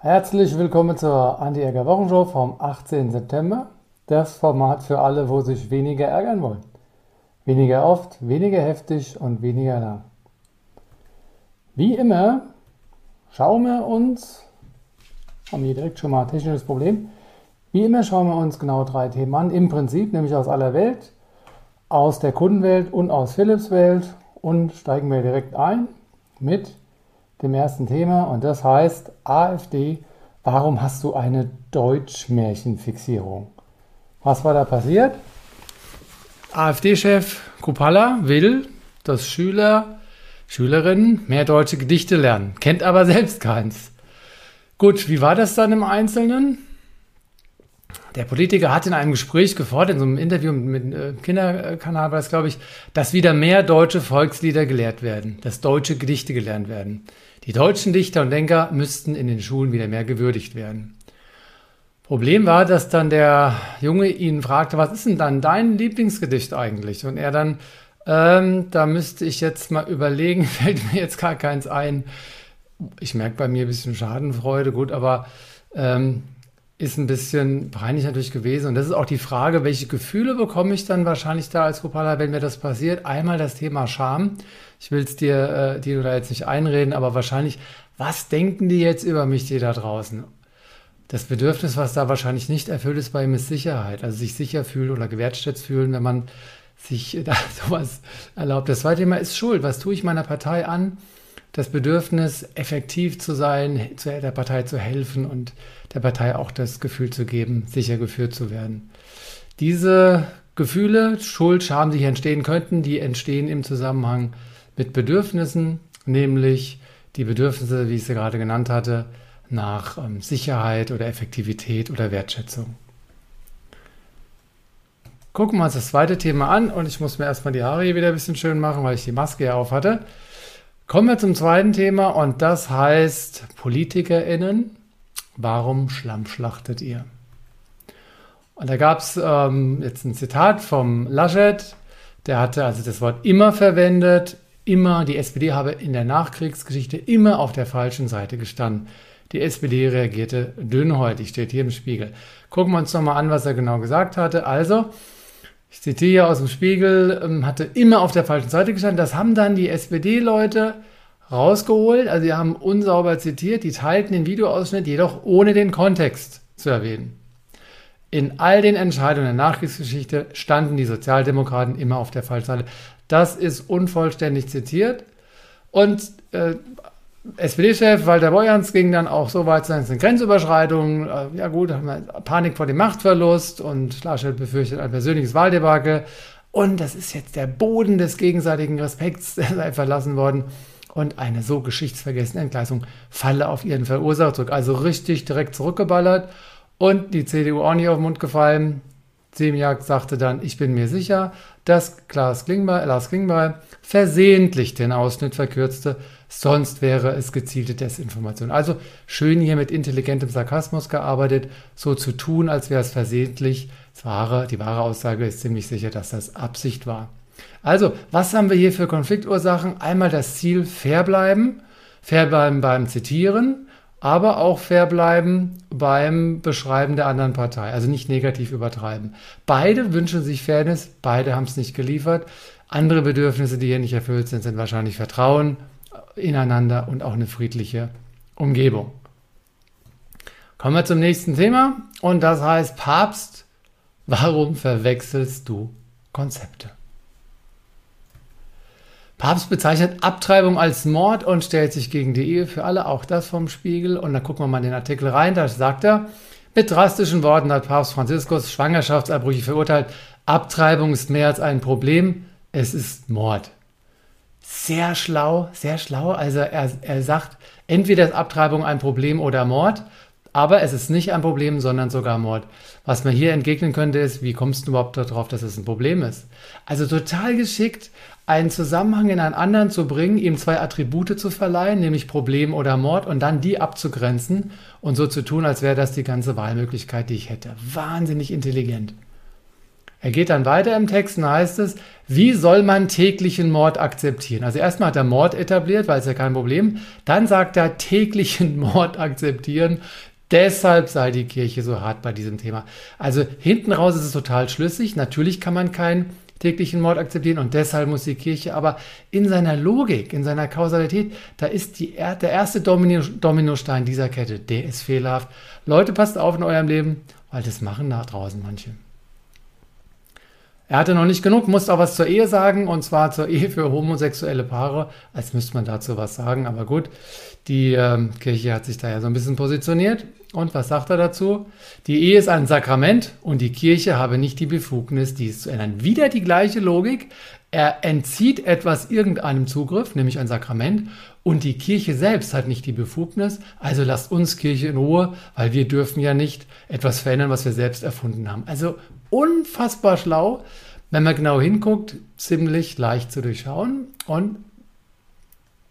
Herzlich willkommen zur Anti-Ärger Wochenshow vom 18. September. Das Format für alle, wo sich weniger ärgern wollen. Weniger oft, weniger heftig und weniger lang. Wie immer schauen wir uns, haben wir direkt schon mal ein technisches Problem, wie immer schauen wir uns genau drei Themen an, im Prinzip nämlich aus aller Welt, aus der Kundenwelt und aus Philips Welt und steigen wir direkt ein mit dem ersten Thema und das heißt AfD, warum hast du eine Deutschmärchenfixierung? Was war da passiert? AfD-Chef Kupala will, dass Schüler, Schülerinnen mehr deutsche Gedichte lernen, kennt aber selbst keins. Gut, wie war das dann im Einzelnen? Der Politiker hat in einem Gespräch gefordert, in so einem Interview mit dem äh, Kinderkanal war das, glaube ich, dass wieder mehr deutsche Volkslieder gelehrt werden, dass deutsche Gedichte gelernt werden. Die deutschen Dichter und Denker müssten in den Schulen wieder mehr gewürdigt werden. Problem war, dass dann der Junge ihn fragte, was ist denn dann dein Lieblingsgedicht eigentlich? Und er dann, ähm, da müsste ich jetzt mal überlegen, fällt mir jetzt gar keins ein. Ich merke bei mir ein bisschen Schadenfreude, gut, aber ähm, ist ein bisschen peinlich natürlich gewesen. Und das ist auch die Frage, welche Gefühle bekomme ich dann wahrscheinlich da als Kopala, wenn mir das passiert? Einmal das Thema Scham. Ich will es dir, äh, dir da jetzt nicht einreden, aber wahrscheinlich, was denken die jetzt über mich, die da draußen? Das Bedürfnis, was da wahrscheinlich nicht erfüllt ist bei ihm, ist Sicherheit. Also sich sicher fühlen oder gewertschätzt fühlen, wenn man sich da sowas erlaubt. Das zweite Thema ist Schuld. Was tue ich meiner Partei an? Das Bedürfnis, effektiv zu sein, der Partei zu helfen und der Partei auch das Gefühl zu geben, sicher geführt zu werden. Diese Gefühle, Schuld, Scham, die hier entstehen könnten, die entstehen im Zusammenhang mit Bedürfnissen, nämlich die Bedürfnisse, wie ich sie gerade genannt hatte, nach ähm, Sicherheit oder Effektivität oder Wertschätzung. Gucken wir uns das zweite Thema an und ich muss mir erstmal die Haare hier wieder ein bisschen schön machen, weil ich die Maske ja auf hatte. Kommen wir zum zweiten Thema und das heißt PolitikerInnen Warum schlammschlachtet ihr? Und da gab es ähm, jetzt ein Zitat vom Laschet, der hatte also das Wort immer verwendet, immer, die SPD habe in der Nachkriegsgeschichte immer auf der falschen Seite gestanden. Die SPD reagierte dünnhäutig, steht hier im Spiegel. Gucken wir uns nochmal an, was er genau gesagt hatte. Also, ich zitiere aus dem Spiegel, ähm, hatte immer auf der falschen Seite gestanden. Das haben dann die SPD-Leute rausgeholt, also sie haben unsauber zitiert, die teilten den Videoausschnitt jedoch ohne den Kontext zu erwähnen. In all den Entscheidungen der Nachkriegsgeschichte standen die Sozialdemokraten immer auf der falschen Seite. Das ist unvollständig zitiert. Und äh, SPD-Chef Walter Beuerns ging dann auch so weit, es sind Grenzüberschreitungen. Äh, ja gut, haben wir Panik vor dem Machtverlust und Laschet befürchtet ein persönliches Wahldebakel. Und das ist jetzt der Boden des gegenseitigen Respekts, der sei verlassen worden und eine so geschichtsvergessene Entgleisung falle auf ihren Verursacher zurück. Also richtig direkt zurückgeballert und die CDU auch nicht auf den Mund gefallen. Semiak sagte dann, ich bin mir sicher, dass Klaas Klingbeil, Lars Klingbeil versehentlich den Ausschnitt verkürzte, sonst wäre es gezielte Desinformation. Also schön hier mit intelligentem Sarkasmus gearbeitet, so zu tun, als wäre es versehentlich. Das wahre, die wahre Aussage ist ziemlich sicher, dass das Absicht war. Also, was haben wir hier für Konfliktursachen? Einmal das Ziel fair bleiben, fair bleiben beim Zitieren, aber auch fair bleiben beim Beschreiben der anderen Partei, also nicht negativ übertreiben. Beide wünschen sich Fairness, beide haben es nicht geliefert. Andere Bedürfnisse, die hier nicht erfüllt sind, sind wahrscheinlich Vertrauen ineinander und auch eine friedliche Umgebung. Kommen wir zum nächsten Thema und das heißt Papst, warum verwechselst du Konzepte? Papst bezeichnet Abtreibung als Mord und stellt sich gegen die Ehe für alle, auch das vom Spiegel. Und dann gucken wir mal in den Artikel rein, da sagt er, mit drastischen Worten hat Papst Franziskus Schwangerschaftsabbrüche verurteilt. Abtreibung ist mehr als ein Problem, es ist Mord. Sehr schlau, sehr schlau. Also er, er sagt, entweder ist Abtreibung ein Problem oder Mord, aber es ist nicht ein Problem, sondern sogar Mord. Was man hier entgegnen könnte, ist, wie kommst du überhaupt darauf, dass es ein Problem ist? Also total geschickt, einen Zusammenhang in einen anderen zu bringen, ihm zwei Attribute zu verleihen, nämlich Problem oder Mord, und dann die abzugrenzen und so zu tun, als wäre das die ganze Wahlmöglichkeit, die ich hätte. Wahnsinnig intelligent. Er geht dann weiter im Text und heißt es, wie soll man täglichen Mord akzeptieren? Also erstmal hat er Mord etabliert, weil es ja kein Problem. Dann sagt er täglichen Mord akzeptieren. Deshalb sei die Kirche so hart bei diesem Thema. Also hinten raus ist es total schlüssig. Natürlich kann man keinen täglichen Mord akzeptieren und deshalb muss die Kirche aber in seiner Logik, in seiner Kausalität, da ist die, der erste Domino, Dominostein dieser Kette, der ist fehlerhaft. Leute, passt auf in eurem Leben, weil das machen nach draußen manche. Er hatte noch nicht genug, musste auch was zur Ehe sagen, und zwar zur Ehe für homosexuelle Paare, als müsste man dazu was sagen, aber gut, die äh, Kirche hat sich da ja so ein bisschen positioniert. Und was sagt er dazu? Die Ehe ist ein Sakrament und die Kirche habe nicht die Befugnis, dies zu ändern. Wieder die gleiche Logik. Er entzieht etwas irgendeinem Zugriff, nämlich ein Sakrament, und die Kirche selbst hat nicht die Befugnis. Also lasst uns Kirche in Ruhe, weil wir dürfen ja nicht etwas verändern, was wir selbst erfunden haben. Also unfassbar schlau. Wenn man genau hinguckt, ziemlich leicht zu durchschauen. Und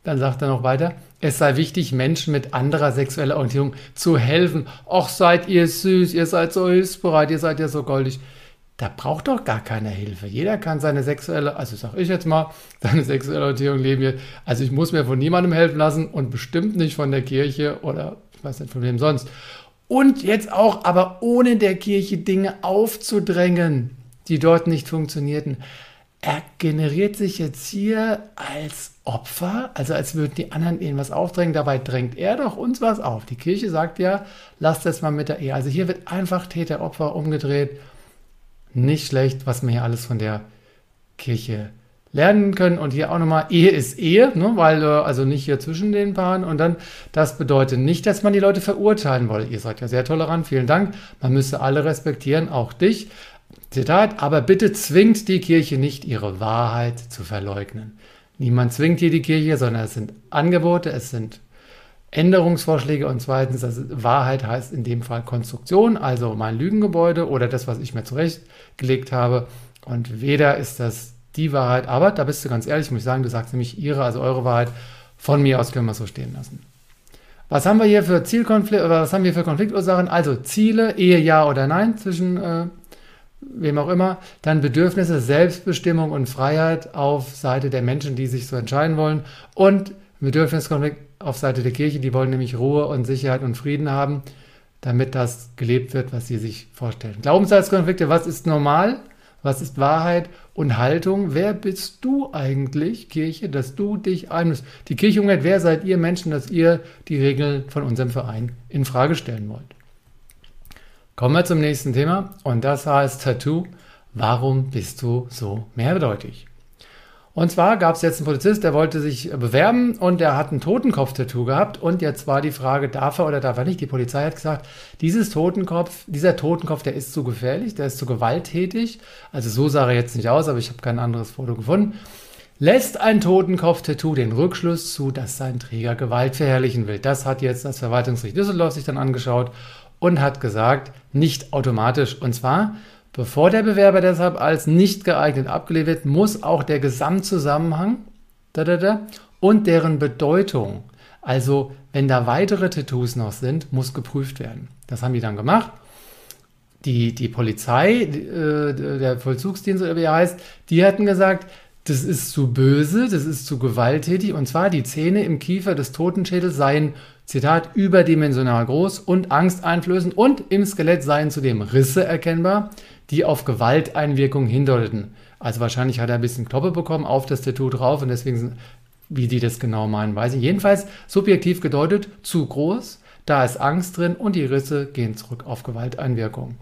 dann sagt er noch weiter, es sei wichtig, Menschen mit anderer sexueller Orientierung zu helfen. Och, seid ihr süß, ihr seid so hilfsbereit, ihr seid ja so goldig. Da braucht doch gar keine Hilfe. Jeder kann seine sexuelle, also sag ich jetzt mal, seine sexuelle Orientierung leben. Also ich muss mir von niemandem helfen lassen und bestimmt nicht von der Kirche oder ich weiß nicht von wem sonst. Und jetzt auch, aber ohne der Kirche Dinge aufzudrängen, die dort nicht funktionierten. Er generiert sich jetzt hier als Opfer, also als würden die anderen ihnen was aufdrängen. Dabei drängt er doch uns was auf. Die Kirche sagt ja, lasst das mal mit der Ehe. Also hier wird einfach Täter-Opfer umgedreht. Nicht schlecht, was wir hier alles von der Kirche lernen können. Und hier auch nochmal, Ehe ist Ehe, ne? weil äh, also nicht hier zwischen den Paaren. Und dann, das bedeutet nicht, dass man die Leute verurteilen wolle. Ihr seid ja sehr tolerant, vielen Dank. Man müsse alle respektieren, auch dich. Zitat, aber bitte zwingt die Kirche nicht, ihre Wahrheit zu verleugnen. Niemand zwingt hier die Kirche, sondern es sind Angebote, es sind Änderungsvorschläge und zweitens, also Wahrheit heißt in dem Fall Konstruktion, also mein Lügengebäude oder das, was ich mir zurechtgelegt habe. Und weder ist das die Wahrheit, aber da bist du ganz ehrlich, muss ich sagen, du sagst nämlich ihre, also eure Wahrheit. Von mir aus können wir es so stehen lassen. Was haben wir hier für Zielkonflikte, was haben wir für Konfliktursachen? Also Ziele, Ehe ja oder nein zwischen äh, wem auch immer. Dann Bedürfnisse, Selbstbestimmung und Freiheit auf Seite der Menschen, die sich so entscheiden wollen. Und Bedürfniskonflikt auf Seite der Kirche, die wollen nämlich Ruhe und Sicherheit und Frieden haben, damit das gelebt wird, was sie sich vorstellen. Glaubenssatzkonflikte, was ist normal? Was ist Wahrheit und Haltung? Wer bist du eigentlich, Kirche, dass du dich einmischst? Die Kirche umgeht, wer seid ihr Menschen, dass ihr die Regeln von unserem Verein in Frage stellen wollt? Kommen wir zum nächsten Thema und das heißt Tattoo. Warum bist du so mehrdeutig? Und zwar gab es jetzt einen Polizist, der wollte sich bewerben und der hat ein Totenkopf-Tattoo gehabt. Und jetzt war die Frage, darf er oder darf er nicht? Die Polizei hat gesagt, dieses Totenkopf, dieser Totenkopf, der ist zu gefährlich, der ist zu gewalttätig. Also so sah er jetzt nicht aus, aber ich habe kein anderes Foto gefunden. Lässt ein Totenkopf-Tattoo den Rückschluss zu, dass sein Träger Gewalt verherrlichen will. Das hat jetzt das Verwaltungsgericht Düsseldorf sich dann angeschaut und hat gesagt, nicht automatisch. Und zwar, bevor der Bewerber deshalb als nicht geeignet abgelehnt wird, muss auch der Gesamtzusammenhang da, da, da, und deren Bedeutung, also wenn da weitere Tattoos noch sind, muss geprüft werden. Das haben die dann gemacht. Die, die Polizei, äh, der Vollzugsdienst oder wie er heißt, die hatten gesagt, das ist zu böse, das ist zu gewalttätig. Und zwar die Zähne im Kiefer des Totenschädels seien Zitat, überdimensional groß und angsteinflößend und im Skelett seien zudem Risse erkennbar, die auf Gewalteinwirkung hindeuteten. Also wahrscheinlich hat er ein bisschen Kloppe bekommen auf das Tattoo drauf und deswegen, wie die das genau meinen, weiß ich. Jedenfalls subjektiv gedeutet, zu groß, da ist Angst drin und die Risse gehen zurück auf Gewalteinwirkung.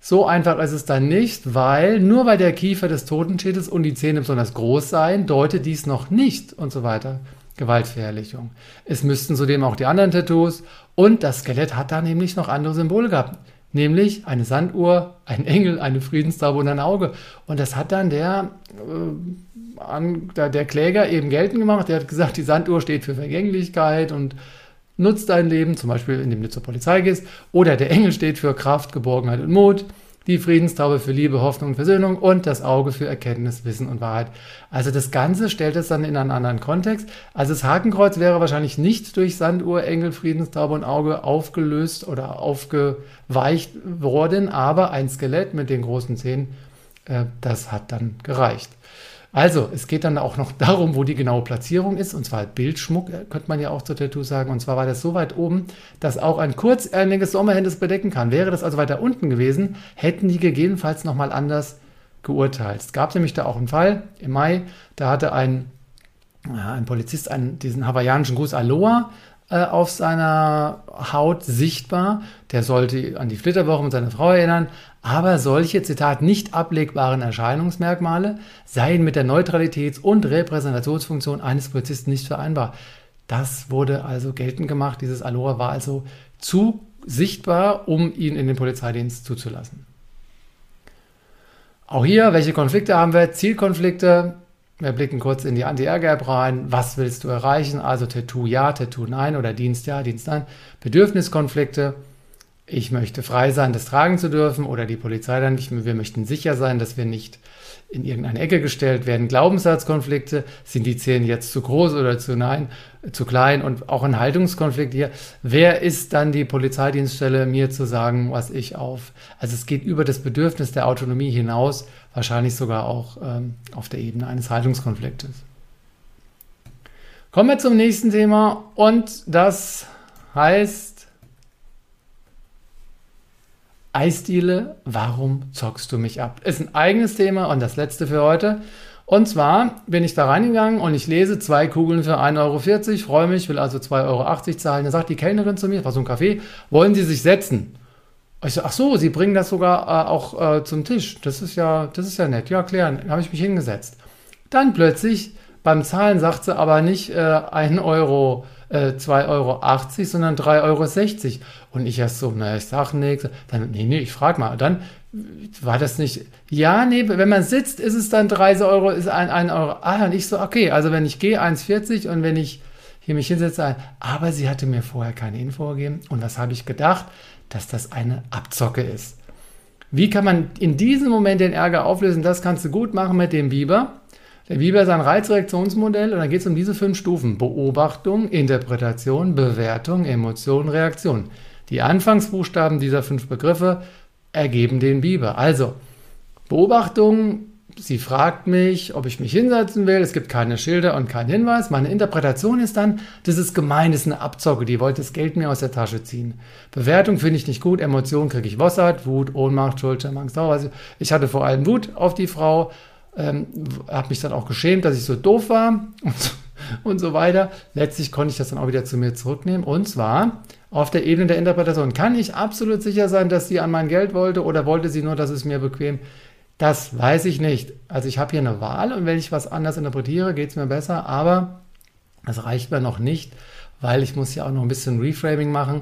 So einfach ist es dann nicht, weil nur weil der Kiefer des Totenschädels und die Zähne besonders groß seien, deutet dies noch nicht und so weiter. Gewaltverherrlichung. Es müssten zudem auch die anderen Tattoos und das Skelett hat da nämlich noch andere Symbole gehabt. Nämlich eine Sanduhr, ein Engel, eine Friedenstaube und ein Auge. Und das hat dann der, äh, an, der, der Kläger eben geltend gemacht. Der hat gesagt, die Sanduhr steht für Vergänglichkeit und nutzt dein Leben, zum Beispiel indem du zur Polizei gehst. Oder der Engel steht für Kraft, Geborgenheit und Mut. Die Friedenstaube für Liebe, Hoffnung und Versöhnung und das Auge für Erkenntnis, Wissen und Wahrheit. Also das Ganze stellt es dann in einen anderen Kontext. Also das Hakenkreuz wäre wahrscheinlich nicht durch Sanduhr, Engel, Friedenstaube und Auge aufgelöst oder aufgeweicht worden, aber ein Skelett mit den großen Zähnen, äh, das hat dann gereicht. Also, es geht dann auch noch darum, wo die genaue Platzierung ist, und zwar Bildschmuck, äh, könnte man ja auch zur Tattoo sagen. Und zwar war das so weit oben, dass auch ein kurzärmeliges Sommerhemd es bedecken kann. Wäre das also weiter unten gewesen, hätten die gegebenenfalls nochmal anders geurteilt. Es gab nämlich da auch einen Fall im Mai, da hatte ein, ja, ein Polizist einen, diesen hawaiianischen Gruß Aloha äh, auf seiner Haut sichtbar. Der sollte an die Flitterwoche mit seiner Frau erinnern. Aber solche, Zitat, nicht ablegbaren Erscheinungsmerkmale seien mit der Neutralitäts- und Repräsentationsfunktion eines Polizisten nicht vereinbar. Das wurde also geltend gemacht. Dieses Aloha war also zu sichtbar, um ihn in den Polizeidienst zuzulassen. Auch hier, welche Konflikte haben wir? Zielkonflikte. Wir blicken kurz in die Anti-Air-Gap rein. Was willst du erreichen? Also Tattoo ja, Tattoo nein oder Dienst ja, Dienst nein. Bedürfniskonflikte. Ich möchte frei sein, das tragen zu dürfen oder die Polizei dann nicht. Wir möchten sicher sein, dass wir nicht in irgendeine Ecke gestellt werden. Glaubenssatzkonflikte, sind die Zähne jetzt zu groß oder zu nein, zu klein und auch ein Haltungskonflikt hier. Wer ist dann die Polizeidienststelle, mir zu sagen, was ich auf? Also es geht über das Bedürfnis der Autonomie hinaus wahrscheinlich sogar auch ähm, auf der Ebene eines Haltungskonfliktes. Kommen wir zum nächsten Thema und das heißt Eisdiele, warum zockst du mich ab? Ist ein eigenes Thema und das letzte für heute. Und zwar bin ich da reingegangen und ich lese zwei Kugeln für 1,40 Euro, freue mich, will also 2,80 Euro zahlen. Da sagt die Kellnerin zu mir, war so ein Café, wollen Sie sich setzen? Ich so, ach so, Sie bringen das sogar äh, auch äh, zum Tisch. Das ist ja, das ist ja nett. Ja, klären. Dann habe ich mich hingesetzt. Dann plötzlich beim Zahlen sagt sie aber nicht äh, 1 Euro, äh, 2,80 Euro, sondern 3,60 Euro. Und ich erst so, na, ich sag nichts. Dann, nee, nee, ich frage mal. Dann war das nicht, ja, nee, wenn man sitzt, ist es dann 30 Euro, ist ein, ein Euro. Ah, und ich so, okay, also wenn ich gehe, 1,40 und wenn ich hier mich hinsetze, aber sie hatte mir vorher keine Info gegeben. Und was habe ich gedacht? dass das eine Abzocke ist. Wie kann man in diesem Moment den Ärger auflösen? Das kannst du gut machen mit dem Biber. Der Biber ist ein Reizreaktionsmodell und da geht es um diese fünf Stufen. Beobachtung, Interpretation, Bewertung, Emotion, Reaktion. Die Anfangsbuchstaben dieser fünf Begriffe ergeben den Biber. Also, Beobachtung, Sie fragt mich, ob ich mich hinsetzen will. Es gibt keine Schilder und keinen Hinweis. Meine Interpretation ist dann, das ist gemein, das ist eine Abzocke. Die wollte das Geld mir aus der Tasche ziehen. Bewertung finde ich nicht gut. Emotionen kriege ich Wossert, Wut, Ohnmacht, Schuld, Angst, Trauer. Also ich hatte vor allem Wut auf die Frau. Ähm, habe mich dann auch geschämt, dass ich so doof war und so, und so weiter. Letztlich konnte ich das dann auch wieder zu mir zurücknehmen. Und zwar auf der Ebene der Interpretation. Kann ich absolut sicher sein, dass sie an mein Geld wollte oder wollte sie nur, dass es mir bequem das weiß ich nicht. Also ich habe hier eine Wahl und wenn ich was anders interpretiere, geht es mir besser, aber das reicht mir noch nicht, weil ich muss ja auch noch ein bisschen Reframing machen,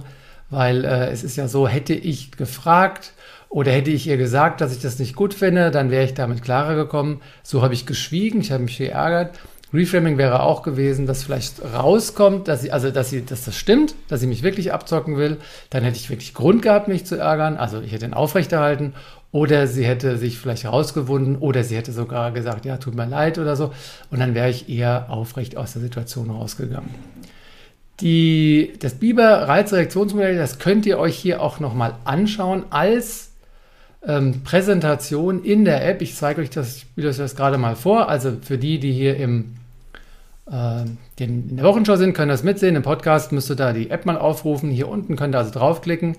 weil äh, es ist ja so, hätte ich gefragt oder hätte ich ihr gesagt, dass ich das nicht gut finde, dann wäre ich damit klarer gekommen. So habe ich geschwiegen, ich habe mich geärgert. Reframing wäre auch gewesen, dass vielleicht rauskommt, dass sie, also dass sie, dass das stimmt, dass sie mich wirklich abzocken will. Dann hätte ich wirklich Grund gehabt, mich zu ärgern. Also ich hätte ihn aufrechterhalten. Oder sie hätte sich vielleicht rausgewunden oder sie hätte sogar gesagt, ja, tut mir leid oder so. Und dann wäre ich eher aufrecht aus der Situation rausgegangen. Die, das Biber-Reizreaktionsmodell, das könnt ihr euch hier auch nochmal anschauen als ähm, Präsentation in der App. Ich zeige euch das, ich euch das gerade mal vor. Also für die, die hier im, äh, in der Wochenschau sind, können das mitsehen. Im Podcast müsst ihr da die App mal aufrufen. Hier unten könnt ihr also draufklicken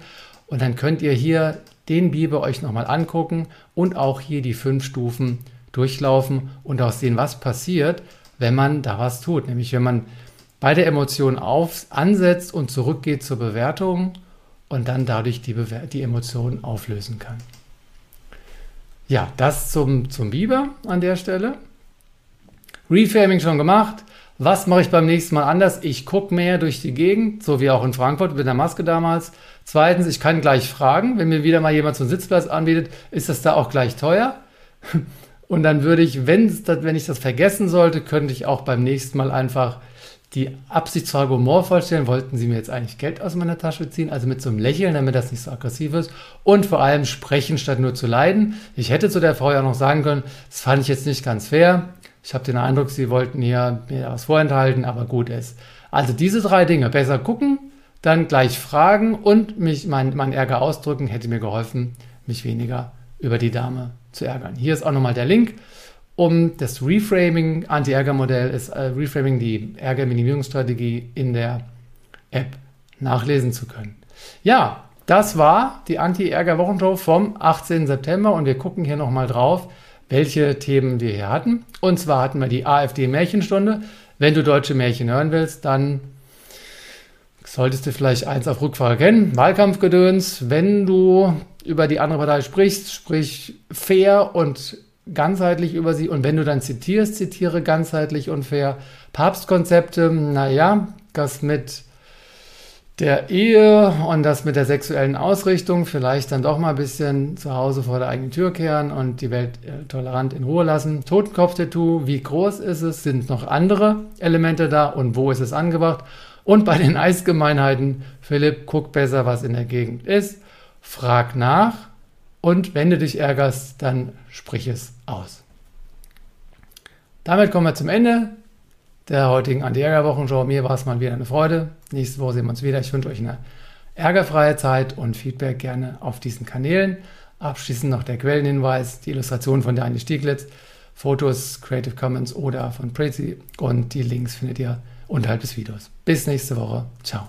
und dann könnt ihr hier den Biber euch nochmal angucken und auch hier die fünf Stufen durchlaufen und auch sehen, was passiert, wenn man da was tut. Nämlich wenn man bei der Emotion auf, ansetzt und zurückgeht zur Bewertung und dann dadurch die, Bewer die Emotion auflösen kann. Ja, das zum, zum Biber an der Stelle. Reframing schon gemacht. Was mache ich beim nächsten Mal anders? Ich gucke mehr durch die Gegend, so wie auch in Frankfurt mit der Maske damals. Zweitens, ich kann gleich fragen, wenn mir wieder mal jemand einen Sitzplatz anbietet, ist das da auch gleich teuer? Und dann würde ich, wenn, wenn ich das vergessen sollte, könnte ich auch beim nächsten Mal einfach die absichtsfrage humorvoll stellen, wollten sie mir jetzt eigentlich Geld aus meiner Tasche ziehen, also mit so einem Lächeln, damit das nicht so aggressiv ist. Und vor allem sprechen statt nur zu leiden. Ich hätte zu der Frau ja noch sagen können, das fand ich jetzt nicht ganz fair. Ich habe den Eindruck, sie wollten hier mir was vorenthalten, aber gut ist. Also diese drei Dinge, besser gucken, dann gleich fragen und mich mein, mein Ärger ausdrücken, hätte mir geholfen, mich weniger über die Dame zu ärgern. Hier ist auch nochmal der Link um das Reframing, Anti-Ärger-Modell ist äh, Reframing die Ärgerminimierungsstrategie in der App nachlesen zu können. Ja, das war die Anti-Ärger-Wochenshow vom 18. September und wir gucken hier nochmal drauf, welche Themen wir hier hatten. Und zwar hatten wir die AfD-Märchenstunde. Wenn du deutsche Märchen hören willst, dann solltest du vielleicht eins auf Rückfrage kennen. Wahlkampfgedöns. Wenn du über die andere Partei sprichst, sprich fair und ganzheitlich über sie. Und wenn du dann zitierst, zitiere ganzheitlich und fair. Papstkonzepte, naja, das mit der Ehe und das mit der sexuellen Ausrichtung vielleicht dann doch mal ein bisschen zu Hause vor der eigenen Tür kehren und die Welt äh, tolerant in Ruhe lassen. Totenkopf-Tattoo, wie groß ist es? Sind noch andere Elemente da und wo ist es angebracht? Und bei den Eisgemeinheiten, Philipp, guck besser, was in der Gegend ist. Frag nach und wenn du dich ärgerst, dann sprich es aus. Damit kommen wir zum Ende der heutigen Anti-Ärger-Wochenshow. Mir war es mal wieder eine Freude. Nächste Woche sehen wir uns wieder. Ich wünsche euch eine ärgerfreie Zeit und Feedback gerne auf diesen Kanälen. Abschließend noch der Quellenhinweis, die Illustration von Daniel Stieglitz, Fotos Creative Commons oder von Prezi und die Links findet ihr unterhalb des Videos. Bis nächste Woche. Ciao.